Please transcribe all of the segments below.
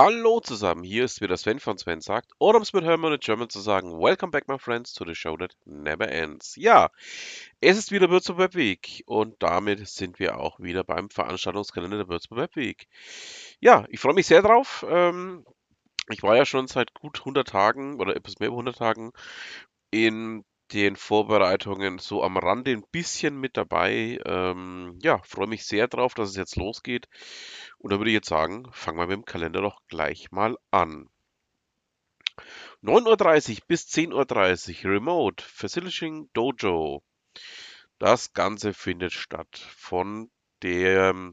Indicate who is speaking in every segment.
Speaker 1: Hallo zusammen, hier ist wieder Sven von Sven sagt, oder um es mit Hermann in German zu sagen, Welcome back my friends to the show that never ends. Ja, es ist wieder Würzburg Web Week und damit sind wir auch wieder beim Veranstaltungskalender der Würzburg Web Week. Ja, ich freue mich sehr drauf. Ähm, ich war ja schon seit gut 100 Tagen oder etwas mehr als 100 Tagen in den Vorbereitungen so am Rande ein bisschen mit dabei. Ähm, ja, freue mich sehr drauf, dass es jetzt losgeht. Und da würde ich jetzt sagen, fangen wir mit dem Kalender doch gleich mal an. 9.30 Uhr bis 10.30 Uhr Remote Facilitating Dojo. Das Ganze findet statt von der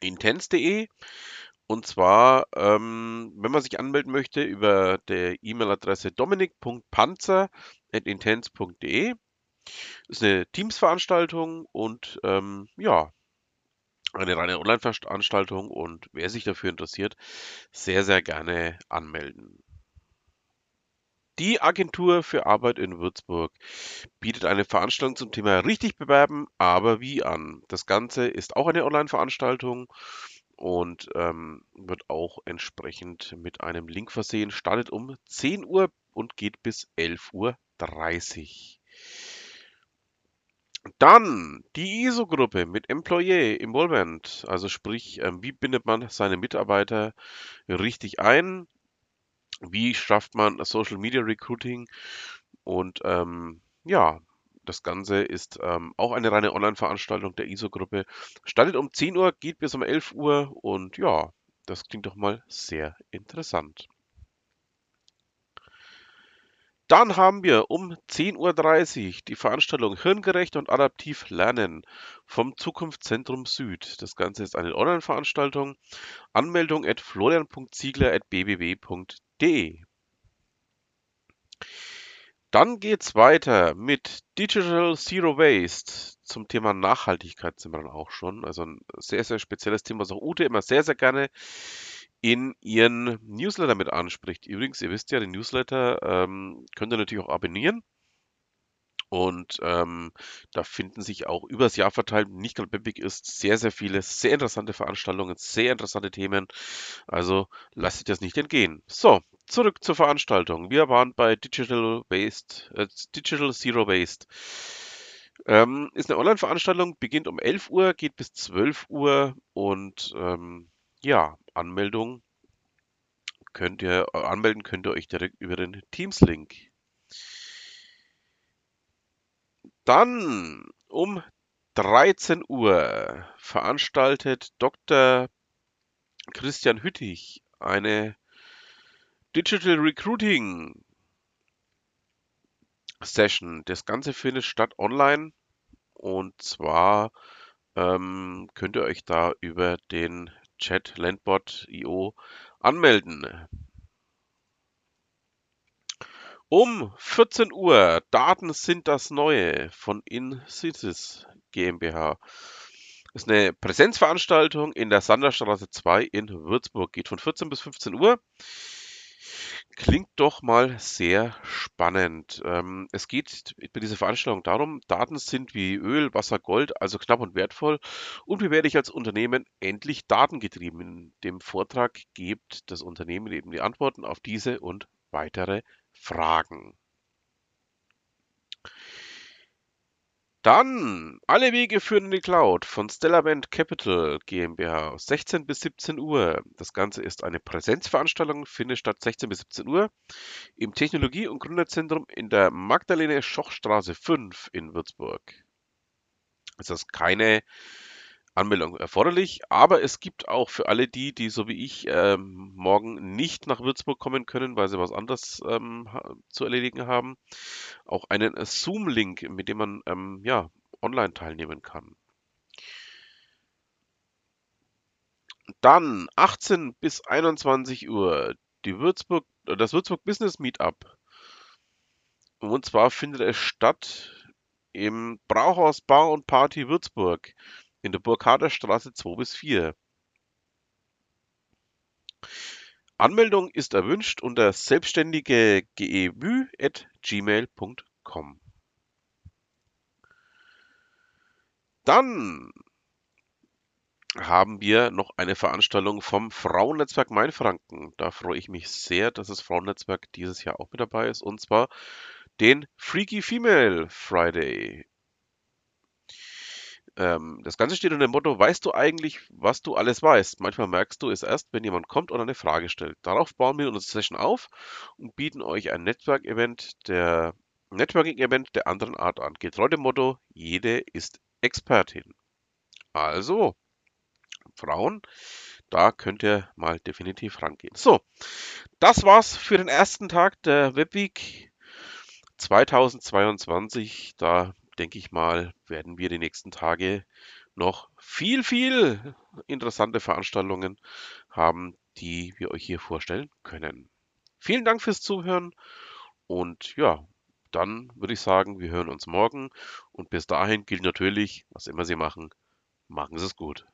Speaker 1: Intense.de und zwar, ähm, wenn man sich anmelden möchte, über der E-Mail-Adresse dominik.panzer.intense.de. Das ist eine Teams-Veranstaltung und ähm, ja, eine reine Online-Veranstaltung und wer sich dafür interessiert, sehr, sehr gerne anmelden. Die Agentur für Arbeit in Würzburg bietet eine Veranstaltung zum Thema richtig bewerben, aber wie an. Das Ganze ist auch eine Online-Veranstaltung und ähm, wird auch entsprechend mit einem Link versehen. Startet um 10 Uhr und geht bis 11.30 Uhr. Dann die ISO-Gruppe mit Employee Involvement, also sprich, ähm, wie bindet man seine Mitarbeiter richtig ein, wie schafft man Social Media Recruiting und ähm, ja, das Ganze ist ähm, auch eine reine Online-Veranstaltung der ISO-Gruppe. Startet um 10 Uhr, geht bis um 11 Uhr und ja, das klingt doch mal sehr interessant. Dann haben wir um 10.30 Uhr die Veranstaltung Hirngerecht und Adaptiv Lernen vom Zukunftszentrum Süd. Das Ganze ist eine Online-Veranstaltung. Anmeldung at florian.ziegler.bbb.de. Dann geht's weiter mit Digital Zero Waste. Zum Thema Nachhaltigkeit sind wir dann auch schon. Also ein sehr, sehr spezielles Thema, was auch Ute immer sehr, sehr gerne in ihren Newsletter mit anspricht. Übrigens, ihr wisst ja, den Newsletter ähm, könnt ihr natürlich auch abonnieren. Und ähm, da finden sich auch übers Jahr verteilt, nicht gerade Big ist, sehr, sehr viele, sehr interessante Veranstaltungen, sehr interessante Themen. Also lasst euch das nicht entgehen. So, zurück zur Veranstaltung. Wir waren bei Digital Waste, äh, Digital Zero Waste. Ähm, ist eine Online-Veranstaltung, beginnt um 11 Uhr, geht bis 12 Uhr und ähm, ja, Anmeldung könnt ihr, äh, anmelden könnt ihr euch direkt über den Teams-Link. Dann um 13 Uhr veranstaltet Dr. Christian Hüttich eine Digital Recruiting Session. Das Ganze findet statt online und zwar ähm, könnt ihr euch da über den Chat Landbot.io anmelden. Um 14 Uhr, Daten sind das Neue von InSitis GmbH. Das ist eine Präsenzveranstaltung in der Sanderstraße 2 in Würzburg. Geht von 14 bis 15 Uhr. Klingt doch mal sehr spannend. Ähm, es geht bei dieser Veranstaltung darum, Daten sind wie Öl, Wasser, Gold, also knapp und wertvoll. Und wie werde ich als Unternehmen endlich datengetrieben? In dem Vortrag gibt das Unternehmen eben die Antworten auf diese und weitere Fragen. Dann alle Wege führen in die Cloud von Stellarvent Capital GmbH, 16 bis 17 Uhr. Das Ganze ist eine Präsenzveranstaltung, findet statt 16 bis 17 Uhr im Technologie- und Gründerzentrum in der Magdalene-Schoch-Straße 5 in Würzburg. Es ist keine Anmeldung erforderlich, aber es gibt auch für alle die, die so wie ich ähm, morgen nicht nach Würzburg kommen können, weil sie was anderes ähm, zu erledigen haben, auch einen Zoom-Link, mit dem man ähm, ja, online teilnehmen kann. Dann 18 bis 21 Uhr die Würzburg, das Würzburg Business Meetup. Und zwar findet es statt im Brauhaus Bar und Party Würzburg in der Burkharder Straße 2 bis 4. Anmeldung ist erwünscht unter selbstständige.gevü.gmail.com. Dann haben wir noch eine Veranstaltung vom Frauennetzwerk Mainfranken. Da freue ich mich sehr, dass das Frauennetzwerk dieses Jahr auch mit dabei ist, und zwar den Freaky Female Friday. Ähm, das Ganze steht unter dem Motto, weißt du eigentlich, was du alles weißt? Manchmal merkst du es erst, wenn jemand kommt und eine Frage stellt. Darauf bauen wir unsere Session auf und bieten euch ein Netzwerk-Event der Networking-Event der anderen Art an. Getreu dem Motto, jede ist Expertin. Also, Frauen, da könnt ihr mal definitiv rangehen. So, das war's für den ersten Tag der Webweek 2022. Da denke ich mal, werden wir die nächsten Tage noch viel, viel interessante Veranstaltungen haben, die wir euch hier vorstellen können. Vielen Dank fürs Zuhören und ja, dann würde ich sagen, wir hören uns morgen und bis dahin gilt natürlich, was immer Sie machen, machen Sie es gut.